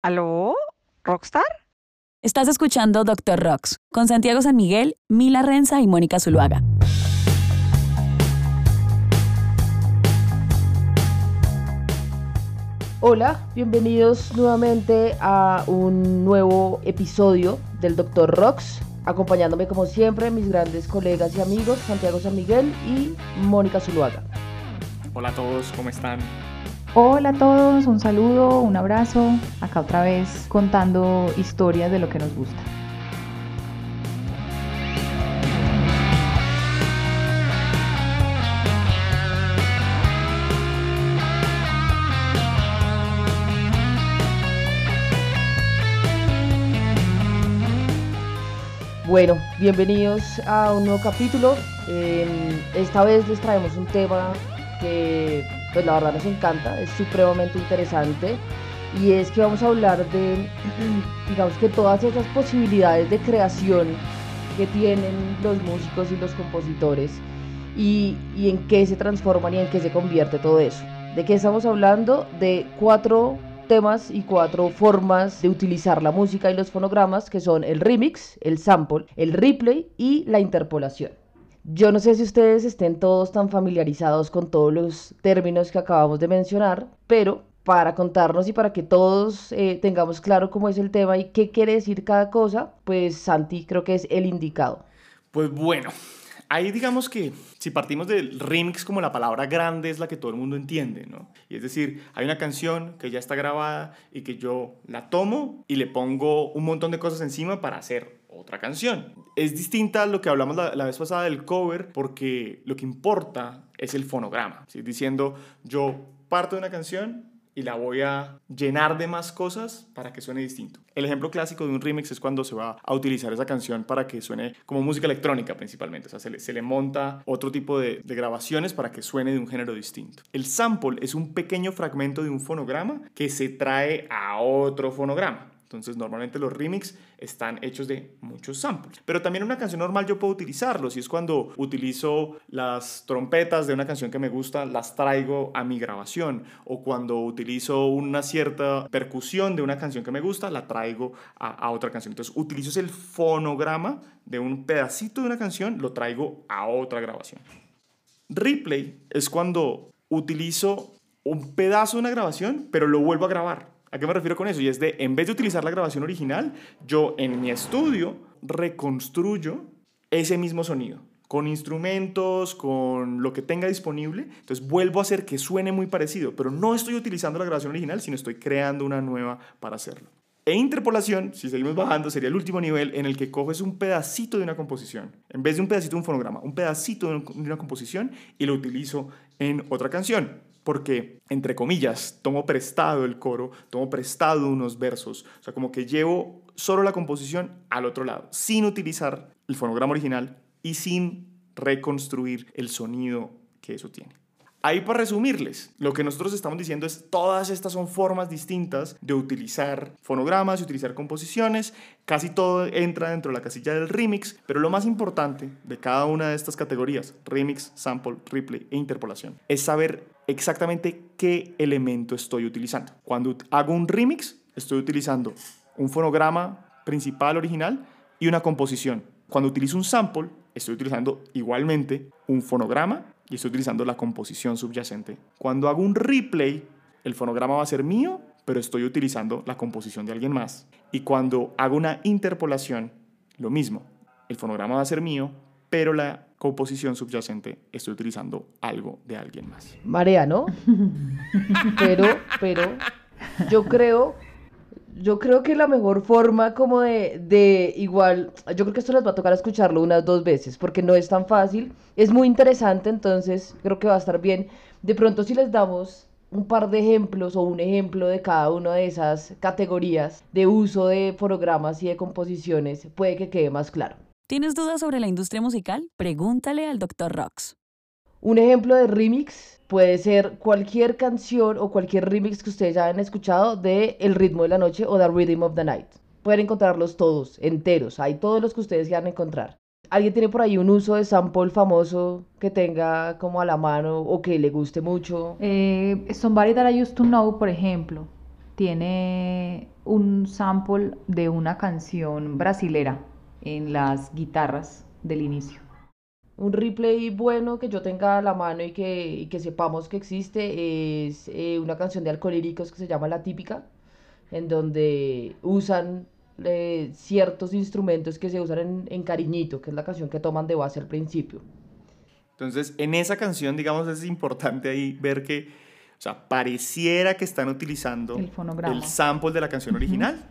¿Aló? ¿Rockstar? Estás escuchando Doctor Rocks con Santiago San Miguel, Mila Renza y Mónica Zuluaga. Hola, bienvenidos nuevamente a un nuevo episodio del Doctor Rocks. Acompañándome como siempre mis grandes colegas y amigos Santiago San Miguel y Mónica Zuluaga. Hola a todos, ¿cómo están? Hola a todos, un saludo, un abrazo. Acá otra vez contando historias de lo que nos gusta. Bueno, bienvenidos a un nuevo capítulo. Eh, esta vez les traemos un tema que pues la verdad nos encanta, es supremamente interesante y es que vamos a hablar de, digamos que todas esas posibilidades de creación que tienen los músicos y los compositores y, en qué se transforman y en qué se convierte todo eso. ¿De qué estamos hablando? De cuatro temas y cuatro formas de utilizar la música y los fonogramas que son el remix, el sample, el replay y la interpolación. Yo no sé si ustedes estén todos tan familiarizados con todos los términos que acabamos de mencionar, pero para contarnos y para que todos eh, tengamos claro cómo es el tema y qué quiere decir cada cosa, pues Santi creo que es el indicado. Pues bueno, ahí digamos que si partimos del remix como la palabra grande es la que todo el mundo entiende, ¿no? Y es decir, hay una canción que ya está grabada y que yo la tomo y le pongo un montón de cosas encima para hacer otra canción. Es distinta a lo que hablamos la, vez pasada del cover porque lo que importa es el fonograma. ¿sí? Diciendo, yo parto de una canción y la voy a llenar de más cosas para que suene distinto. El ejemplo clásico de un remix es cuando se va a utilizar esa canción para que suene como música electrónica principalmente, o sea, se le, monta otro tipo de, grabaciones para que suene de un género distinto. El sample es un pequeño fragmento de un fonograma que se trae a otro fonograma. Entonces, normalmente los remix están hechos de muchos samples. Pero también una canción normal yo puedo utilizarlos y es cuando utilizo las trompetas de una canción que me gusta, las traigo a mi grabación. O cuando utilizo una cierta percusión de una canción que me gusta, la traigo a, a otra canción. Entonces, utilizo el fonograma de un pedacito de una canción, lo traigo a otra grabación. Replay es cuando utilizo un pedazo de una grabación, pero lo vuelvo a grabar. ¿A qué me refiero con eso? Y es de, en vez de utilizar la grabación original, yo en mi estudio reconstruyo ese mismo sonido con instrumentos, con lo que tenga disponible. Entonces vuelvo a hacer que suene muy parecido, pero no estoy utilizando la grabación original, sino estoy creando una nueva para hacerlo. E interpolación, si seguimos bajando, sería el último nivel en el que coges un pedacito de una composición, en vez de un pedacito de un fonograma, un pedacito de una composición y lo utilizo en otra canción porque, entre comillas, tomo prestado el coro, tomo prestado unos versos, o sea, como que llevo solo la composición al otro lado, sin utilizar el fonograma original y sin reconstruir el sonido que eso tiene. Ahí para resumirles, lo que nosotros estamos diciendo es todas estas son formas distintas de utilizar fonogramas y utilizar composiciones. Casi todo entra dentro de la casilla del remix, pero lo más importante de cada una de estas categorías, remix, sample, replay e interpolación, es saber exactamente qué elemento estoy utilizando. Cuando hago un remix, estoy utilizando un fonograma principal original y una composición. Cuando utilizo un sample, estoy utilizando igualmente un fonograma y estoy utilizando la composición subyacente. Cuando hago un replay, el fonograma va a ser mío, pero estoy utilizando la composición de alguien más. Y cuando hago una interpolación, lo mismo. El fonograma va a ser mío, pero la composición subyacente estoy utilizando algo de alguien más. Marea, ¿no? pero, pero, yo creo yo creo que la mejor forma como de, de, igual, yo creo que esto les va a tocar escucharlo unas dos veces, porque no es tan fácil, es muy interesante, entonces creo que va a estar bien. De pronto si les damos un par de ejemplos o un ejemplo de cada una de esas categorías de uso de programas y de composiciones, puede que quede más claro. ¿Tienes dudas sobre la industria musical? Pregúntale al Dr. Rox. Un ejemplo de remix Puede ser cualquier canción o cualquier remix que ustedes hayan escuchado de El ritmo de la noche o The Rhythm of the Night. Pueden encontrarlos todos, enteros. Hay todos los que ustedes quieran encontrar. ¿Alguien tiene por ahí un uso de sample famoso que tenga como a la mano o que le guste mucho? Eh, Somebody That I Used to Know, por ejemplo. tiene un sample de una canción brasilera en las guitarras del inicio. Un replay bueno que yo tenga a la mano y que, y que sepamos que existe es eh, una canción de Alcolíricos que se llama La Típica, en donde usan eh, ciertos instrumentos que se usan en, en Cariñito, que es la canción que toman de base al principio. Entonces, en esa canción, digamos, es importante ahí ver que, o sea, pareciera que están utilizando El fonograma. el sample de la canción original,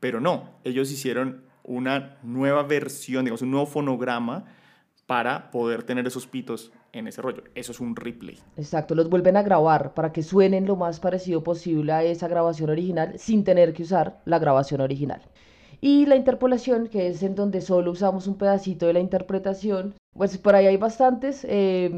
pero no, ellos hicieron una nueva versión, digamos, un nuevo fonograma para poder tener esos pitos en ese rollo. Eso es un replay. Exacto, los vuelven a grabar para que suenen lo más parecido posible a esa grabación original sin tener que usar la grabación original. Y la interpolación, que es en donde solo usamos un pedacito de la interpretación, pues por ahí hay bastantes. eh,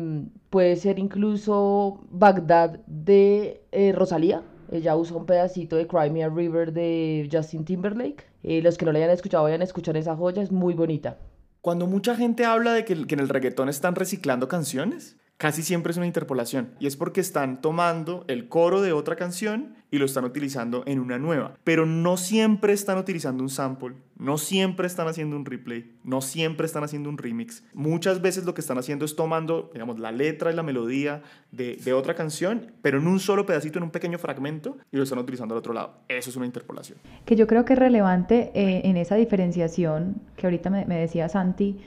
puede ser incluso Bagdad de eh, Rosalía. Ella usa un pedacito de Cry Me a River de Justin Timberlake. Eh, los que no la hayan escuchado, vayan a escuchar esa joya, es muy bonita. Cuando mucha gente habla de que, en el reggaetón están reciclando canciones, casi siempre es una interpolación. Y es porque están tomando el coro de otra canción y lo están utilizando en una nueva. Pero no siempre están utilizando un sample, no siempre están haciendo un replay, no siempre están haciendo un remix. Muchas veces lo que están haciendo es tomando, digamos, la letra y la melodía de, otra canción, pero en un solo pedacito, en un pequeño fragmento, y lo están utilizando al otro lado. Eso es una interpolación. que yo creo que es relevante eh, en esa diferenciación que ahorita me, me decía Santi,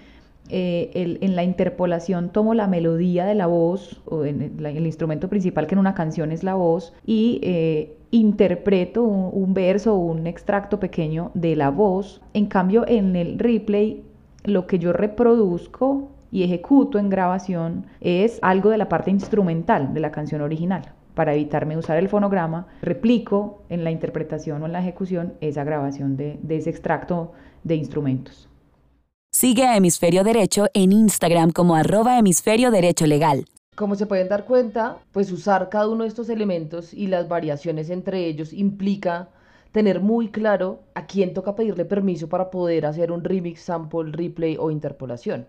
eh, en la interpolación tomo la melodía de la voz, o el, instrumento principal que en una canción es la voz, y eh, interpreto un, verso o un extracto pequeño de la voz. En cambio, en el replay, lo que yo reproduzco y ejecuto en grabación es algo de la parte instrumental de la canción original. Para evitarme usar el fonograma, replico en la interpretación o en la ejecución esa grabación de ese extracto de instrumentos. Sigue a Hemisferio Derecho en Instagram como arroba hemisferio derecho legal. Como se pueden dar cuenta, pues usar cada uno de estos elementos y las variaciones entre ellos implica tener muy claro a quién toca pedirle permiso para poder hacer un remix, sample, replay o interpolación.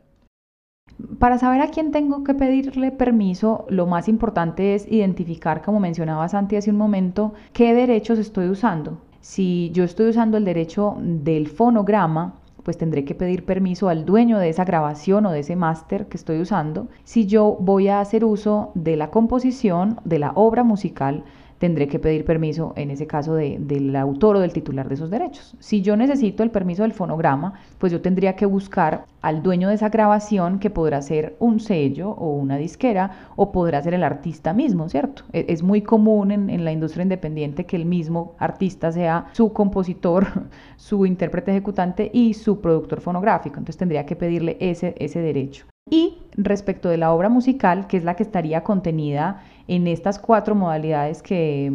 Para saber a quién tengo que pedirle permiso, lo más importante es identificar, como mencionaba Santi hace un momento, qué derechos estoy usando. Si yo estoy usando el derecho del fonograma, pues tendré que pedir permiso al dueño de esa grabación o de ese máster que estoy usando. Si yo voy a hacer uso de la composición, de la obra musical, tendré que pedir permiso, en ese caso, de- del autor o del titular de esos derechos. Si yo necesito el permiso del fonograma, pues yo tendría que buscar al dueño de esa grabación que podrá ser un sello o una disquera o podrá ser el artista mismo, ¿cierto? E- Es muy común en, en la industria independiente que el mismo artista sea su compositor, su intérprete ejecutante y su productor fonográfico. Entonces tendría que pedirle ese, ese derecho. Y respecto de la obra musical, que es la que estaría contenida en estas cuatro modalidades que,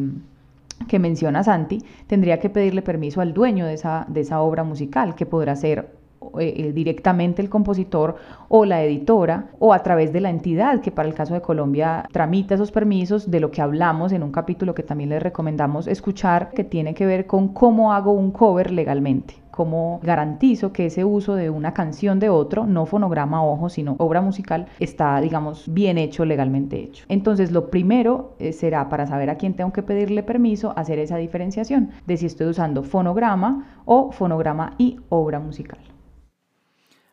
que menciona Santi, tendría que pedirle permiso al dueño de esa, de esa obra musical, que podrá ser eh, eh, directamente el compositor o la editora o a través de la entidad que para el caso de Colombia tramita esos permisos de lo que hablamos en un capítulo que también les recomendamos escuchar que tiene que ver con cómo hago un cover legalmente cómo garantizo que ese uso de una canción de otro, no fonograma, ojo, sino obra musical, está, digamos, bien hecho, legalmente hecho. Entonces, lo primero eh, será para saber a quién tengo que pedirle permiso, hacer esa diferenciación de si estoy usando fonograma o fonograma y obra musical.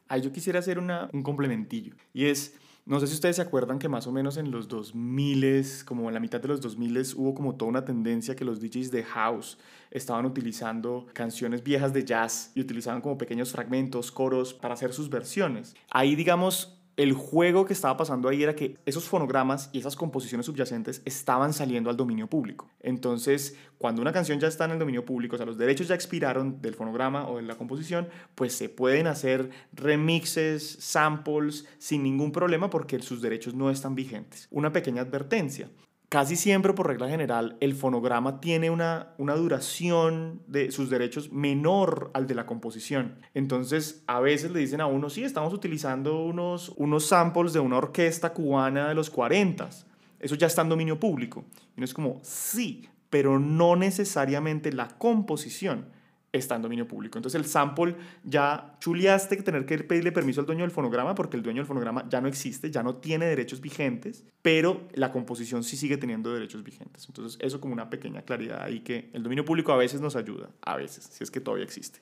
Ahí yo quisiera hacer un complementillo. Y es, no sé si ustedes se acuerdan que más o menos en los 2000, como en la mitad de los 2000, hubo como toda una tendencia que los DJs de house estaban utilizando canciones viejas de jazz y utilizaban como pequeños fragmentos, coros para hacer sus versiones. Ahí, digamos, el juego que estaba pasando ahí era que esos fonogramas y esas composiciones subyacentes estaban saliendo al dominio público. Entonces, cuando una canción ya está en el dominio público, o sea, los derechos ya expiraron del fonograma o de la composición, pues se pueden hacer remixes, samples sin ningún problema porque sus derechos no están vigentes. Una pequeña advertencia. Casi siempre, por regla general, el fonograma tiene una, una duración de sus derechos menor al de la composición. Entonces, a veces le dicen a uno, sí, estamos utilizando unos, unos samples de una orquesta cubana de los 40. Eso ya está en dominio público. Y uno es como, sí, pero no necesariamente la composición está en dominio público. Entonces el sample ya chuleaste tener que pedirle permiso al dueño del fonograma porque el dueño del fonograma ya no existe, ya no tiene derechos vigentes, pero la composición sí sigue teniendo derechos vigentes. Entonces eso como una pequeña claridad ahí que el dominio público a veces nos ayuda, a veces, si es que todavía existe.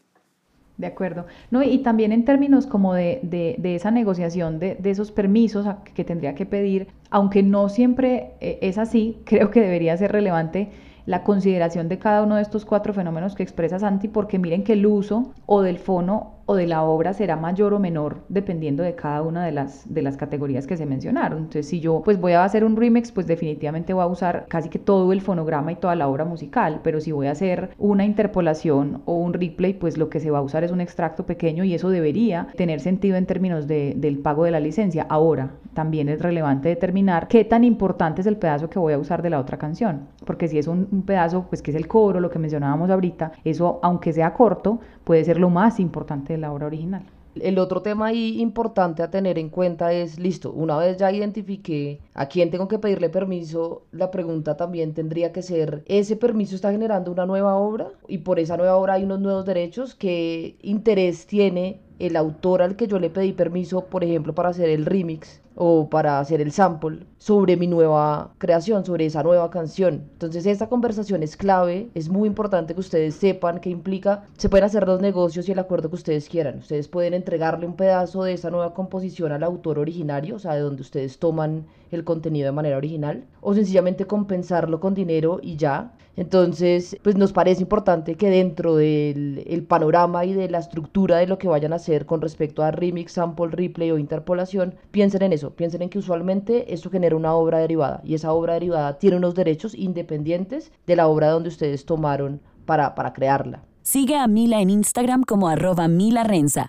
De acuerdo. No, y también en términos como de, de, de esa negociación de, de, esos permisos que tendría que pedir, aunque no siempre eh, es así, creo que debería ser relevante la consideración de cada uno de estos cuatro fenómenos que expresa Santi, porque miren que el uso o del fono o de la obra será mayor o menor dependiendo de cada una de las, de las categorías que se mencionaron. Entonces, si yo pues voy a hacer un remix, pues definitivamente voy a usar casi que todo el fonograma y toda la obra musical, pero si voy a hacer una interpolación o un replay, pues lo que se va a usar es un extracto pequeño y eso debería tener sentido en términos de, del pago de la licencia. Ahora, también es relevante determinar qué tan importante es el pedazo que voy a usar de la otra canción, porque si es un, pedazo, pues que es el coro, lo que mencionábamos ahorita, eso aunque sea corto, puede ser lo más importante de la obra original. El otro tema ahí importante a tener en cuenta es, listo, una vez ya identifiqué a quién tengo que pedirle permiso, la pregunta también tendría que ser, ¿ese permiso está generando una nueva obra? Y por esa nueva obra hay unos nuevos derechos, ¿qué interés tiene el autor al que yo le pedí permiso, por ejemplo, para hacer el remix o para hacer el sample sobre mi nueva creación, sobre esa nueva canción. Entonces esta conversación es clave, es muy importante que ustedes sepan que implica, se pueden hacer los negocios y el acuerdo que ustedes quieran. Ustedes pueden entregarle un pedazo de esa nueva composición al autor originario, o sea, de donde ustedes toman el contenido de manera original, o sencillamente compensarlo con dinero y ya. Entonces, pues nos parece importante que dentro del el panorama y de la estructura de lo que vayan a hacer con respecto a remix, sample, replay o interpolación, piensen en eso, piensen en que usualmente eso genera una obra derivada y esa obra derivada tiene unos derechos independientes de la obra donde ustedes tomaron para, para crearla. Sigue a Mila en Instagram como arroba Mila Renza.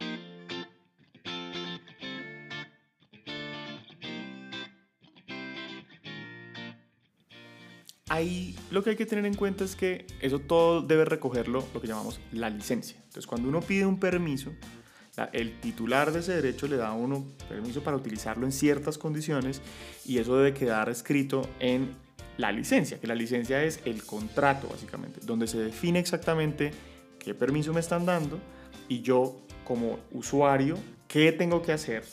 Ahí lo que hay que tener en cuenta es que eso todo debe recogerlo lo que llamamos la licencia. Entonces, cuando uno pide un permiso, el titular de ese derecho le da a uno permiso para utilizarlo en ciertas condiciones y eso debe quedar escrito en la licencia, que la licencia es el contrato básicamente, donde se define exactamente qué permiso me están dando y yo como usuario qué tengo que hacer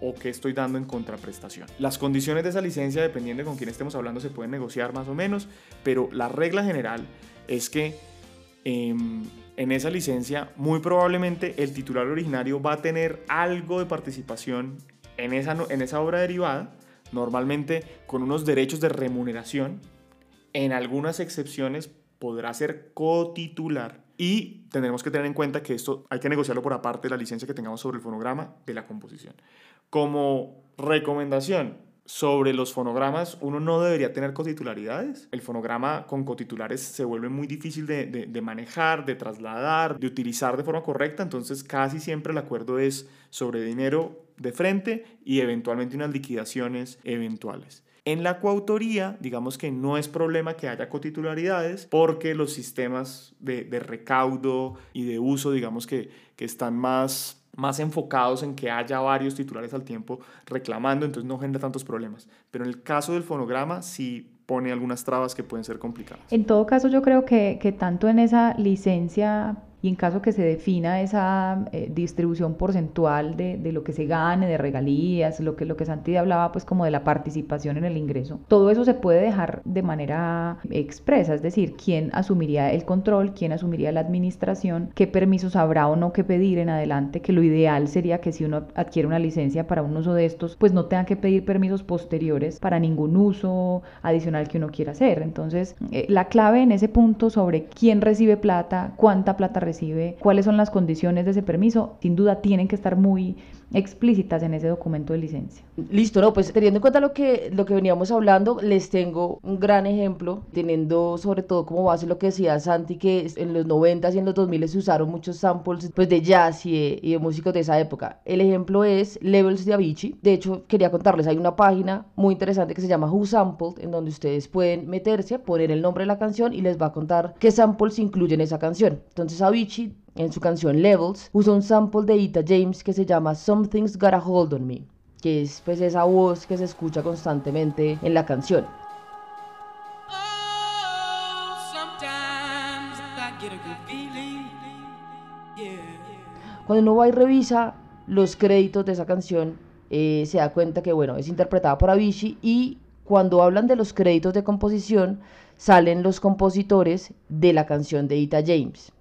o qué estoy dando en contraprestación. Las condiciones de esa licencia, dependiendo de con quién estemos hablando, se pueden negociar más o menos, pero la regla general es que eh, en esa licencia muy probablemente el titular originario va a tener algo de participación en esa, en esa obra derivada, normalmente con unos derechos de remuneración. En algunas excepciones podrá ser cotitular y tendremos que tener en cuenta que esto hay que negociarlo por aparte de la licencia que tengamos sobre el fonograma de la composición. Como recomendación, sobre los fonogramas, uno no debería tener cotitularidades. El fonograma con cotitulares se vuelve muy difícil de, de, manejar, de trasladar, de utilizar de forma correcta, entonces casi siempre el acuerdo es sobre dinero de frente y eventualmente unas liquidaciones eventuales. En la coautoría, digamos que no es problema que haya cotitularidades porque los sistemas de, de recaudo y de uso, digamos que, que están más más enfocados en que haya varios titulares al tiempo reclamando, entonces no genera tantos problemas. Pero en el caso del fonograma sí pone algunas trabas que pueden ser complicadas. En todo caso, yo creo que, que tanto en esa licencia y en caso que se defina esa eh, distribución porcentual de, de, lo que se gane, de regalías, lo que, lo que Santi hablaba pues como de la participación en el ingreso, todo eso se puede dejar de manera expresa, es decir, quién asumiría el control, quién asumiría la administración, qué permisos habrá o no que pedir en adelante, que lo ideal sería que si uno adquiere una licencia para un uso de estos, pues no tenga que pedir permisos posteriores para ningún uso adicional que uno quiera hacer. Entonces, eh, la clave en ese punto sobre quién recibe plata, cuánta plata recibe, recibe, cuáles son las condiciones de ese permiso, sin duda tienen que estar muy explícitas en ese documento de licencia. Listo, no, pues teniendo en cuenta lo que, lo que veníamos hablando, les tengo un gran ejemplo, teniendo sobre todo como base lo que decía Santi, que en los 90 y en los 2000 se usaron muchos samples pues, de jazz y de, y de músicos de esa época. El ejemplo es Levels de Avicii. De hecho, quería contarles, hay una página muy interesante que se llama Who Sampled, en donde ustedes pueden meterse, poner el nombre de la canción y les va a contar qué samples incluyen esa canción. Entonces, Avicii en su canción Levels, usa un sample de Ita James que se llama Something's Got a Hold on Me, que es pues esa voz que se escucha constantemente en la canción. Oh, Cuando uno va y revisa los créditos de esa canción, eh, se da cuenta que, bueno, es interpretada por Avicii y cuando hablan de los créditos de composición, salen los compositores de la canción de Ita James.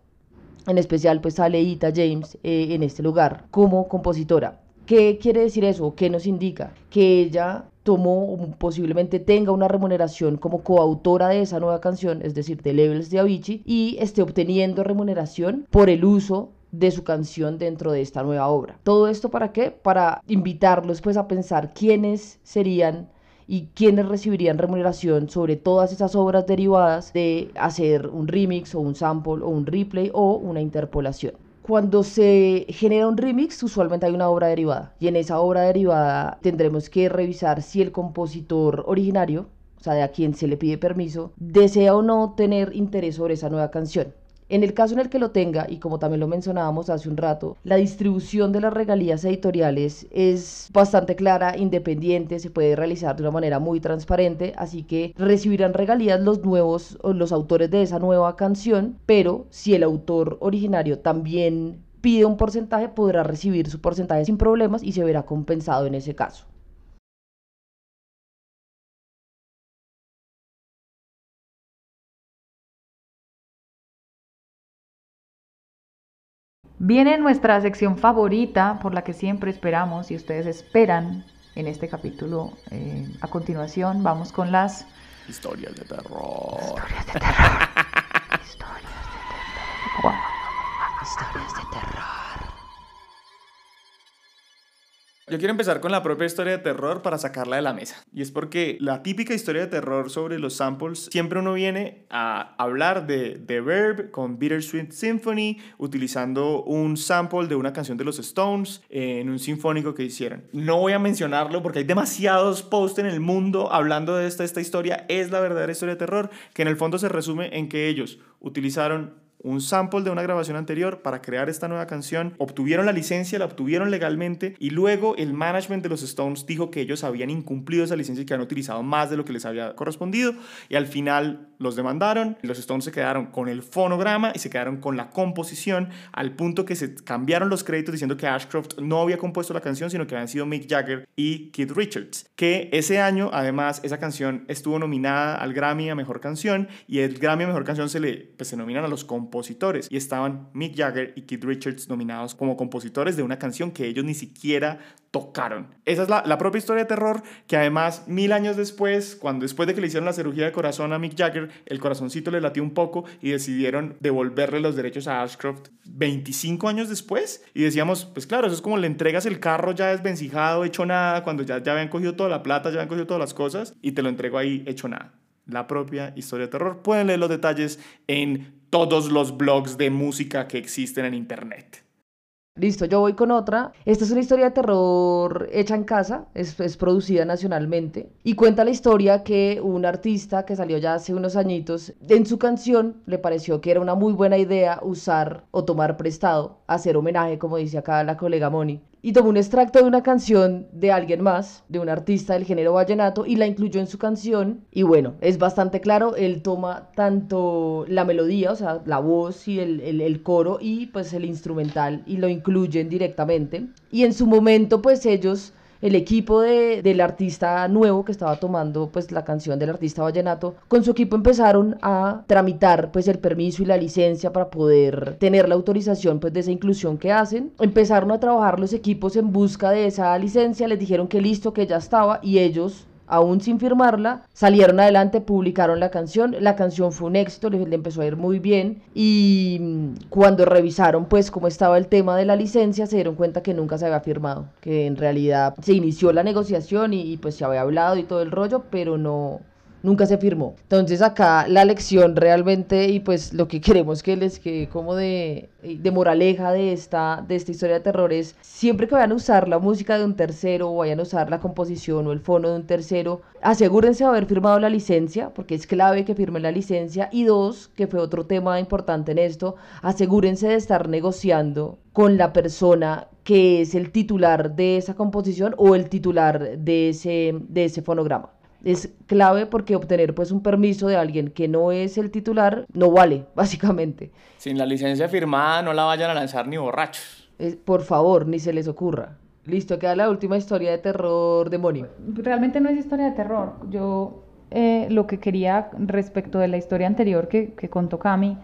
En especial, pues sale Ita James eh, en este lugar como compositora. ¿Qué quiere decir eso? ¿Qué nos indica? Que ella tomó o posiblemente tenga una remuneración como coautora de esa nueva canción, es decir, de Levels de Avicii, y esté obteniendo remuneración por el uso de su canción dentro de esta nueva obra. ¿Todo esto para qué? Para invitarlos pues a pensar quiénes serían y quiénes recibirían remuneración sobre todas esas obras derivadas de hacer un remix o un sample o un replay o una interpolación. Cuando se genera un remix, usualmente hay una obra derivada y en esa obra derivada tendremos que revisar si el compositor originario, o sea, de a quien se le pide permiso, desea o no tener interés sobre esa nueva canción. En el caso en el que lo tenga, y como también lo mencionábamos hace un rato, la distribución de las regalías editoriales es bastante clara, independiente, se puede realizar de una manera muy transparente, así que recibirán regalías los nuevos o los autores de esa nueva canción, pero si el autor originario también pide un porcentaje, podrá recibir su porcentaje sin problemas y se verá compensado en ese caso. Viene nuestra sección favorita por la que siempre esperamos y ustedes esperan en este capítulo. Eh, a continuación vamos con las historias de terror. Historias de terror. historias de terror. Historias de terror. Yo quiero empezar con la propia historia de terror para sacarla de la mesa. Y es porque la típica historia de terror sobre los samples, siempre uno viene a hablar de The Verb con Bittersweet Symphony, utilizando un sample de una canción de los Stones en un sinfónico que hicieron. No voy a mencionarlo porque hay demasiados posts en el mundo hablando de esta, esta historia. Es la verdadera historia de terror, que en el fondo se resume en que ellos utilizaron un sample de una grabación anterior para crear esta nueva canción, obtuvieron la licencia, la obtuvieron legalmente y luego el management de los Stones dijo que ellos habían incumplido esa licencia y que habían utilizado más de lo que les había correspondido y al final los demandaron. Los Stones se quedaron con el fonograma y se quedaron con la composición al punto que se cambiaron los créditos diciendo que Ashcroft no había compuesto la canción sino que habían sido Mick Jagger y Keith Richards que ese año además esa canción estuvo nominada al Grammy a Mejor Canción y el Grammy a Mejor Canción se le pues, se nominan a los compositores y estaban Mick Jagger y Keith Richards nominados como compositores de una canción que ellos ni siquiera tocaron. Esa es la, la, propia historia de terror que además mil años después, cuando después de que le hicieron la cirugía de corazón a Mick Jagger, el corazoncito le latió un poco y decidieron devolverle los derechos a Ashcroft 25 años después. Y decíamos, pues claro, eso es como le entregas el carro ya desvencijado, hecho nada, cuando ya, ya habían cogido toda la plata, ya habían cogido todas las cosas y te lo entrego ahí hecho nada la propia historia de terror. Pueden leer los detalles en todos los blogs de música que existen en Internet. Listo, yo voy con otra. Esta es una historia de terror hecha en casa, es, es, producida nacionalmente y cuenta la historia que un artista que salió ya hace unos añitos, en su canción le pareció que era una muy buena idea usar o tomar prestado, hacer homenaje, como dice acá la colega Moni, y tomó un extracto de una canción de alguien más, de un artista del género vallenato, y la incluyó en su canción. Y bueno, es bastante claro, él toma tanto la melodía, o sea, la voz y el, el, el coro, y pues el instrumental, y lo incluyen directamente. Y en su momento, pues ellos el equipo de, del artista nuevo que estaba tomando pues la canción del artista vallenato, con su equipo empezaron a tramitar pues el permiso y la licencia para poder tener la autorización pues de esa inclusión que hacen. Empezaron a trabajar los equipos en busca de esa licencia, les dijeron que listo, que ya estaba y ellos aún sin firmarla, salieron adelante, publicaron la canción, la canción fue un éxito, le, empezó a ir muy bien y mm, cuando revisaron pues cómo estaba el tema de la licencia se dieron cuenta que nunca se había firmado, que en realidad se inició la negociación y pues se había hablado y todo el rollo, pero no, nunca se firmó. Entonces acá la lección realmente y pues lo que queremos que les quede como de, de moraleja de esta, de esta historia de terror es siempre que vayan a usar la música de un tercero o vayan a usar la composición o el fono de un tercero, asegúrense de haber firmado la licencia porque es clave que firmen la licencia y dos, que fue otro tema importante en esto, asegúrense de estar negociando con la persona que es el titular de esa composición o el titular de ese, de ese fonograma. Es clave porque obtener pues un permiso de alguien que no es el titular no vale, básicamente. Sin la licencia firmada no la vayan a lanzar ni borrachos. por favor, ni se les ocurra. Listo, queda la última historia de terror demonio. Realmente no es historia de terror. Yo eh, lo que quería respecto de la historia anterior que, que contó Cami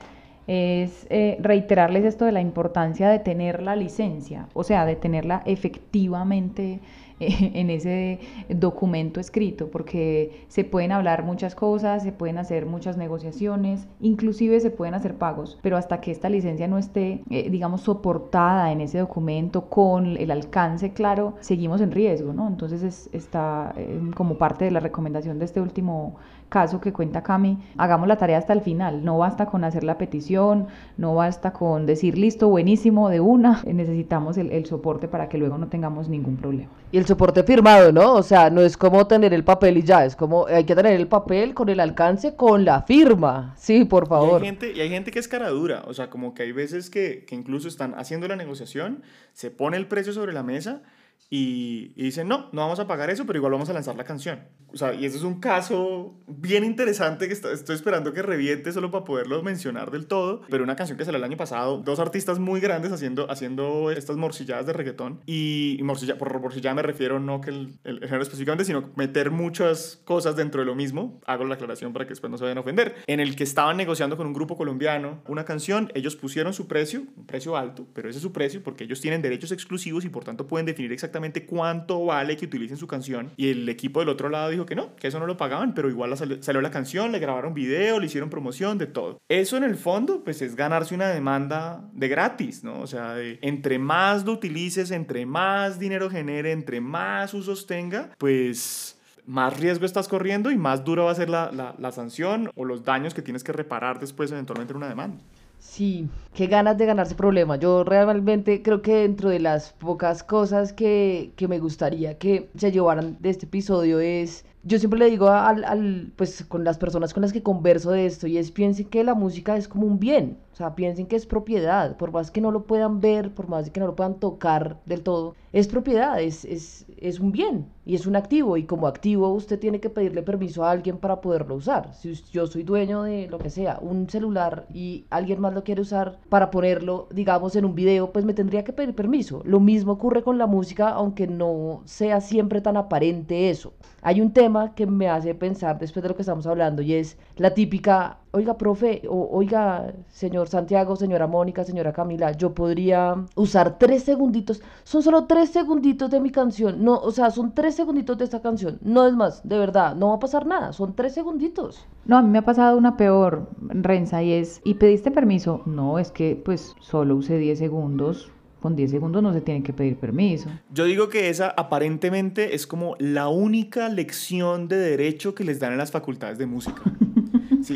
es eh, reiterarles esto de la importancia de tener la licencia, o sea, de tenerla efectivamente en ese documento escrito, porque se pueden hablar muchas cosas, se pueden hacer muchas negociaciones, inclusive se pueden hacer pagos, pero hasta que esta licencia no esté, eh, digamos, soportada en ese documento con el alcance claro, seguimos en riesgo, ¿no? Entonces es, está eh, como parte de la recomendación de este último caso que cuenta Cami, hagamos la tarea hasta el final. No basta con hacer la petición, no basta con decir listo, buenísimo, de una. Necesitamos el, el soporte para que luego no tengamos ningún problema. Y el soporte firmado, ¿no? O sea, no es como tener el papel y ya, es como hay que tener el papel con el alcance, con la firma. Sí, por favor. Y hay gente, y hay gente que es cara dura, o sea, como que hay veces que, que incluso están haciendo la negociación, se pone el precio sobre la mesa y, y, dicen, no, no vamos a pagar eso, pero igual vamos a lanzar la canción. O sea, y ese es un caso bien interesante que está, estoy esperando que reviente solo para poderlo mencionar del todo, pero una canción que salió el año pasado, dos artistas muy grandes haciendo, haciendo estas morcilladas de reggaetón, y, morcilla, por morcillada me refiero no que el, el, género específicamente, sino meter muchas cosas dentro de lo mismo, hago la aclaración para que después no se vayan a ofender, en el que estaban negociando con un grupo colombiano una canción, ellos pusieron su precio, un precio alto, pero ese es su precio porque ellos tienen derechos exclusivos y por tanto pueden definir exactamente cuánto vale que utilicen su canción. Y el equipo del otro lado dijo que no, que eso no lo pagaban, pero igual salió, la canción, le grabaron video, le hicieron promoción, de todo. Eso en el fondo, pues es ganarse una demanda de gratis, ¿no? O sea, de, entre más lo utilices, entre más dinero genere, entre más usos tenga, pues más riesgo estás corriendo y más dura va a ser la, la, la sanción o los daños que tienes que reparar después eventualmente en una demanda. Sí, qué ganas de ganarse problema. Yo realmente creo que dentro de las pocas cosas que, que me gustaría que se llevaran de este episodio es yo siempre le digo al, al, pues con las personas con las que converso de esto y es piensen que la música es como un bien, o sea, piensen que es propiedad, por más que no lo puedan ver, por más que no lo puedan tocar del todo, es propiedad, es, es, es un bien y es un activo y como activo usted tiene que pedirle permiso a alguien para poderlo usar. Si yo soy dueño de lo que sea, un celular y alguien más lo quiere usar para ponerlo, digamos, en un video, pues me tendría que pedir permiso. Lo mismo ocurre con la música, aunque no sea siempre tan aparente eso. Hay un tema que me hace pensar después de lo que estamos hablando y es la típica, oiga, profe, o oiga, señor Santiago, señora Mónica, señora Camila, yo podría usar tres segunditos, son solo tres segunditos de mi canción, no, o sea, son tres segunditos de esta canción, no es más, de verdad, no va a pasar nada, son tres segunditos. No, a mí me ha pasado una peor, Renza, y es, ¿y pediste permiso? No, es que pues solo usé 10 segundos, con 10 segundos no se tiene que pedir permiso. Yo digo que esa aparentemente es como la única lección de derecho que les dan en las facultades de música.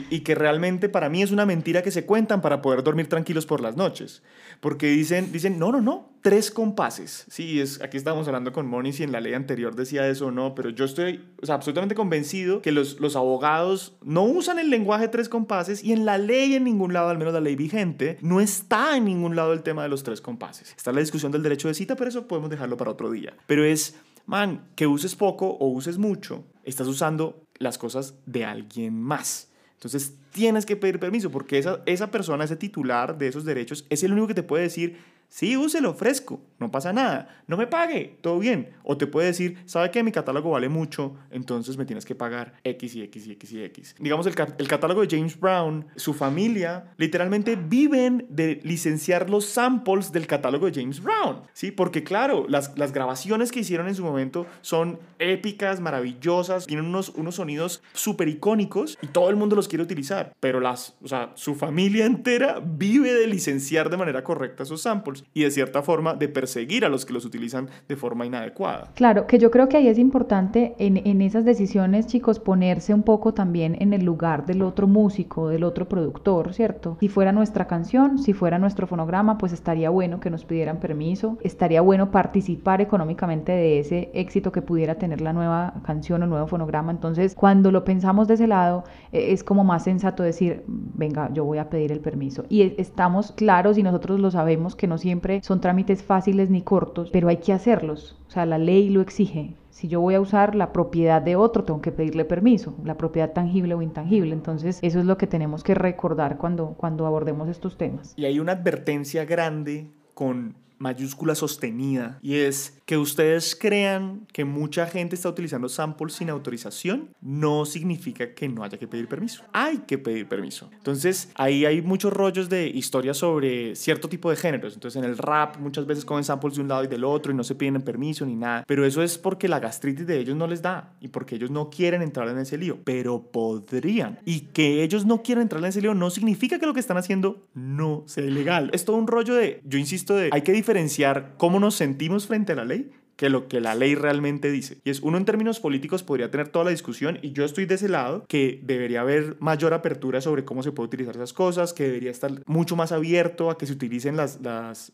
Y que realmente para mí es una mentira que se cuentan para poder dormir tranquilos por las noches. Porque dicen, dicen no, no, no, tres compases. Sí, es, aquí estábamos hablando con Moni si en la ley anterior decía eso o no, pero yo estoy o sea, absolutamente convencido que los, los abogados no usan el lenguaje tres compases y en la ley en ningún lado, al menos la ley vigente, no está en ningún lado el tema de los tres compases. Está la discusión del derecho de cita, pero eso podemos dejarlo para otro día. Pero es, man, que uses poco o uses mucho, estás usando las cosas de alguien más. Entonces tienes que pedir permiso porque esa, esa persona, ese titular de esos derechos, es el único que te puede decir, sí, úselo fresco, no pasa nada, no me pague, todo bien. O te puede decir, sabe que mi catálogo vale mucho, entonces me tienes que pagar X y X y X y X. Digamos, el, el catálogo de James Brown, su familia, literalmente viven de licenciar los samples del catálogo de James Brown, ¿sí? Porque claro, las, las grabaciones que hicieron en su momento son épicas, maravillosas, tienen unos, unos sonidos súper icónicos y todo el mundo los quiere utilizar, pero las, o sea, su familia entera vive de licenciar de manera correcta esos samples y de cierta forma de perseguir a los que los utilizan de forma inadecuada. Claro, que yo creo que ahí es importante en, en esas decisiones, chicos, ponerse un poco también en el lugar del otro músico, del otro productor, ¿cierto? Si fuera nuestra canción, si fuera nuestro fonograma, pues estaría bueno que nos pidieran permiso, estaría bueno participar económicamente de ese éxito que pudiera tener la nueva canción o nuevo fonograma. Entonces, cuando lo pensamos de ese lado, eh, es como más sensato decir, venga, yo voy a pedir el permiso. Y estamos claros y nosotros lo sabemos que nos siempre son trámites fáciles ni cortos, pero hay que hacerlos. O sea, la ley lo exige. Si yo voy a usar la propiedad de otro, tengo que pedirle permiso, la propiedad tangible o intangible. Entonces, eso es lo que tenemos que recordar cuando, cuando abordemos estos temas. Y hay una advertencia grande con mayúscula sostenida y es que ustedes crean que mucha gente está utilizando samples sin autorización no significa que no haya que pedir permiso. Hay que pedir permiso. Entonces ahí hay muchos rollos de historias sobre cierto tipo de géneros. Entonces en el rap muchas veces cogen samples de un lado y del otro y no se piden permiso ni nada. Pero eso es porque la gastritis de ellos no les da y porque ellos no quieren entrar en ese lío. Pero podrían. Y que ellos no quieran entrar en ese lío no significa que lo que están haciendo no sea ilegal. Es todo un rollo de, yo insisto, de hay que diferenciar cómo nos sentimos frente a la ley que lo que la ley realmente dice. Y es uno en términos políticos podría tener toda la discusión y yo estoy de ese lado que debería haber mayor apertura sobre cómo se puede utilizar esas cosas, que debería estar mucho más abierto a que se utilicen las, las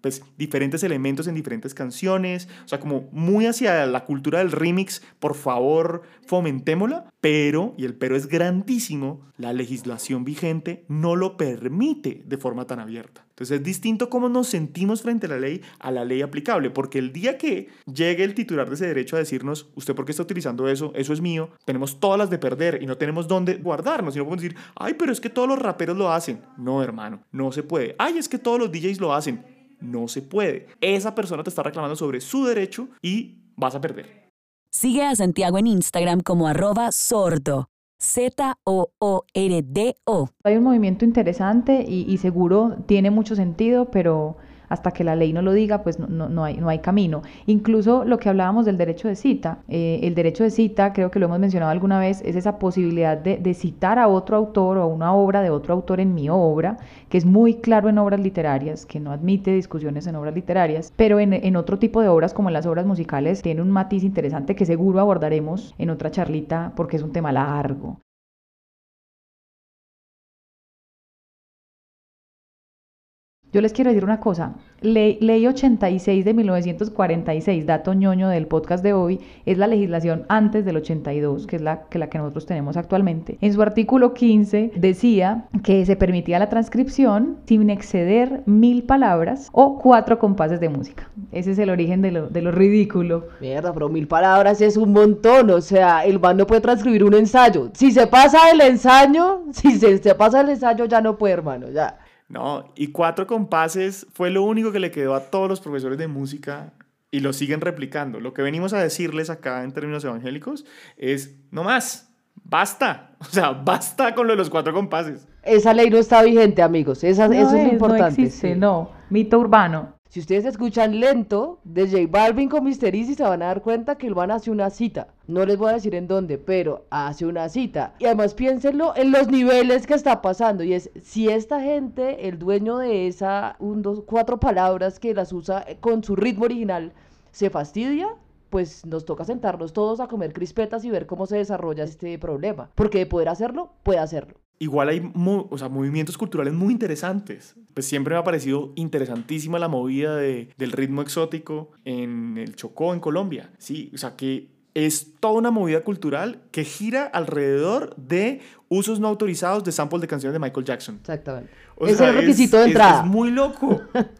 pues, diferentes elementos en diferentes canciones, o sea, como muy hacia la cultura del remix, por favor, fomentémosla, pero, y el pero es grandísimo, la legislación vigente no lo permite de forma tan abierta. Entonces es distinto cómo nos sentimos frente a la ley a la ley aplicable, porque el día que llegue el titular de ese derecho a decirnos, usted por qué está utilizando eso, eso es mío, tenemos todas las de perder y no tenemos dónde guardarnos, y no podemos decir, ay, pero es que todos los raperos lo hacen. No, hermano, no se puede. Ay, es que todos los DJs lo hacen. No se puede. Esa persona te está reclamando sobre su derecho y vas a perder. Sigue a Santiago en Instagram como arroba sordo. Z-O-O-R-D-O. Hay un movimiento interesante y, y seguro tiene mucho sentido, pero hasta que la ley no lo diga, pues no, no, hay, no hay camino. Incluso lo que hablábamos del derecho de cita, eh, el derecho de cita, creo que lo hemos mencionado alguna vez, es esa posibilidad de, de, citar a otro autor o a una obra de otro autor en mi obra, que es muy claro en obras literarias, que no admite discusiones en obras literarias, pero en, en otro tipo de obras como en las obras musicales tiene un matiz interesante que seguro abordaremos en otra charlita porque es un tema largo. Yo les quiero decir una cosa, ley, ley 86 de 1946, dato ñoño del podcast de hoy, es la legislación antes del 82, que es la que, la que nosotros tenemos actualmente. En su artículo 15 decía que se permitía la transcripción sin exceder mil palabras o cuatro compases de música. Ese es el origen de lo, de lo ridículo. Mierda, pero mil palabras es un montón, o sea, el man no puede transcribir un ensayo. Si se pasa el ensayo, si se, se pasa el ensayo ya no puede, hermano, ya. No, y cuatro compases fue lo único que le quedó a todos los profesores de música y lo siguen replicando. Lo que venimos a decirles acá en términos evangélicos es, no más, basta, o sea, basta con lo de los cuatro compases. Esa ley no está vigente, amigos, Esa, No eso es, es, importante. No existe, sí. no. Mito urbano. Si ustedes escuchan lento de J Balvin con Mister Easy se van a dar cuenta que el man hace una cita. No les voy a decir en dónde, pero hace una cita. Y además piénsenlo en los niveles que está pasando. Y es, si esta gente, el dueño de esa, un, dos, cuatro palabras que las usa con su ritmo original, se fastidia, pues nos toca sentarnos todos a comer crispetas y ver cómo se desarrolla este problema. Porque de poder hacerlo, puede hacerlo. Igual hay o sea, movimientos culturales muy interesantes. Pues siempre me ha parecido interesantísima la movida de, del ritmo exótico en el Chocó, en Colombia. Sí, o sea, que es toda una movida cultural que gira alrededor de usos no autorizados de samples de canciones de Michael Jackson. Exactamente. O Ese sea, es el requisito de es- entrada. Es, muy loco.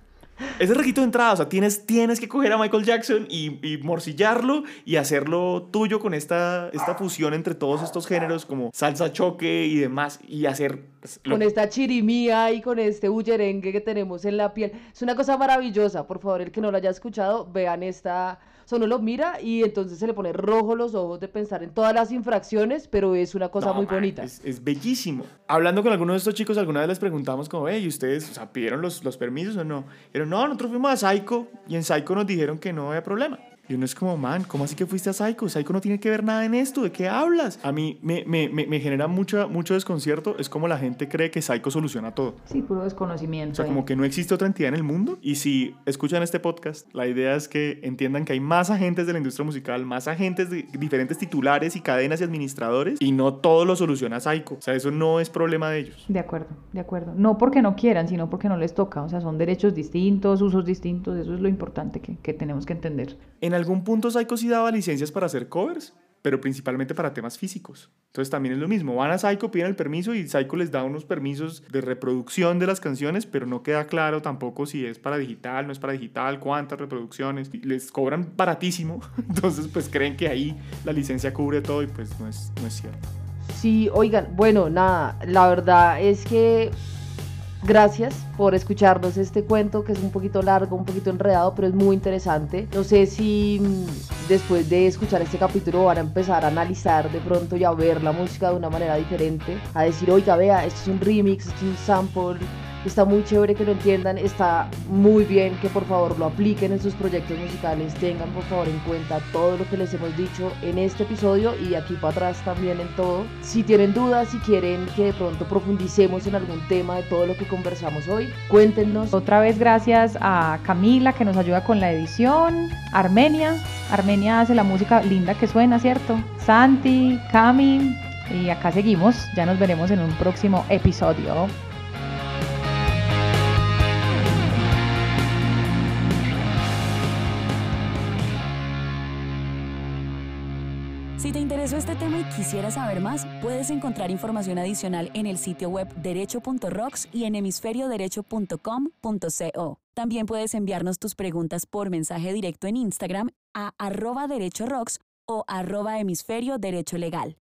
Es el requisito de entrada, o sea, tienes, tienes que coger a Michael Jackson y, y morcillarlo y hacerlo tuyo con esta, esta fusión entre todos estos géneros como salsa choque y demás y hacer... pues, lo- con esta chirimía y con este bullerengue que tenemos en la piel. Es una cosa maravillosa. Por favor, el que no lo haya escuchado, vean esta. O sea, uno lo mira y entonces se le pone rojo los ojos de pensar en todas las infracciones, pero es una cosa No, muy man, bonita. Es, es bellísimo. Hablando con algunos de estos chicos, alguna vez les preguntamos como, hey, ¿y ustedes o sea, pidieron los, los permisos o no? Dijeron, no, nosotros fuimos a Psycho y en Psycho nos dijeron que no había problema. Y uno es como, man, ¿cómo así que fuiste a Psycho? Psycho no tiene que ver nada en esto, ¿de qué hablas? A mí me, me, me, me genera mucho, mucho desconcierto, es como la gente cree que Psycho soluciona todo. Sí, puro desconocimiento. O sea, ahí. como que no existe otra entidad en el mundo. Y si escuchan este podcast, la idea es que entiendan que hay más agentes de la industria musical, más agentes de diferentes titulares y cadenas y administradores, y no todo lo soluciona Psycho. O sea, eso no es problema de ellos. De acuerdo, de acuerdo. No porque no quieran, sino porque no les toca. O sea, son derechos distintos, usos distintos. Eso es lo importante que, que tenemos que entender. En algún punto Psycho sí daba licencias para hacer covers. pero principalmente para temas físicos. Entonces también es lo mismo, van a Psycho, piden el permiso y Psycho les da unos permisos de reproducción de las canciones, pero no queda claro tampoco si es para digital, no es para digital, cuántas reproducciones. Les cobran baratísimo, entonces pues creen que ahí la licencia cubre todo y pues no es, no es cierto. Sí, oigan, bueno, nada, la verdad es que Gracias por escucharnos este cuento que es un poquito largo, un poquito enredado, pero es muy interesante. No sé si mm, después de escuchar este capítulo van a empezar a analizar de pronto y a ver la música de una manera diferente, a decir, oiga, vea, esto es un remix, esto es un sample, Está muy chévere que lo entiendan, está muy bien que por favor lo apliquen en sus proyectos musicales, tengan por favor en cuenta todo lo que les hemos dicho en este episodio y aquí para atrás también en todo. Si tienen dudas, si quieren que de pronto profundicemos en algún tema de todo lo que conversamos hoy, cuéntenos. Otra vez gracias a Camila que nos ayuda con la edición, Armenia, Armenia hace la música linda que suena, ¿cierto? Santi, Cami, y acá seguimos, ya nos veremos en un próximo episodio. Este tema y quisieras saber más, puedes encontrar información adicional en el sitio web derecho.rocks y en hemisferioderecho.com.co. También puedes enviarnos tus preguntas por mensaje directo en Instagram a arroba derechorocks o arroba hemisferio derecho legal.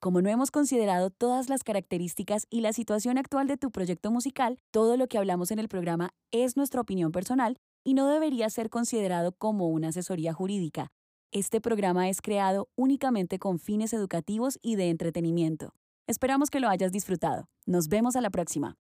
Como no hemos considerado todas las características y la situación actual de tu proyecto musical, todo lo que hablamos en el programa es nuestra opinión personal y no debería ser considerado como una asesoría jurídica. Este programa es creado únicamente con fines educativos y de entretenimiento. Esperamos que lo hayas disfrutado. Nos vemos a la próxima.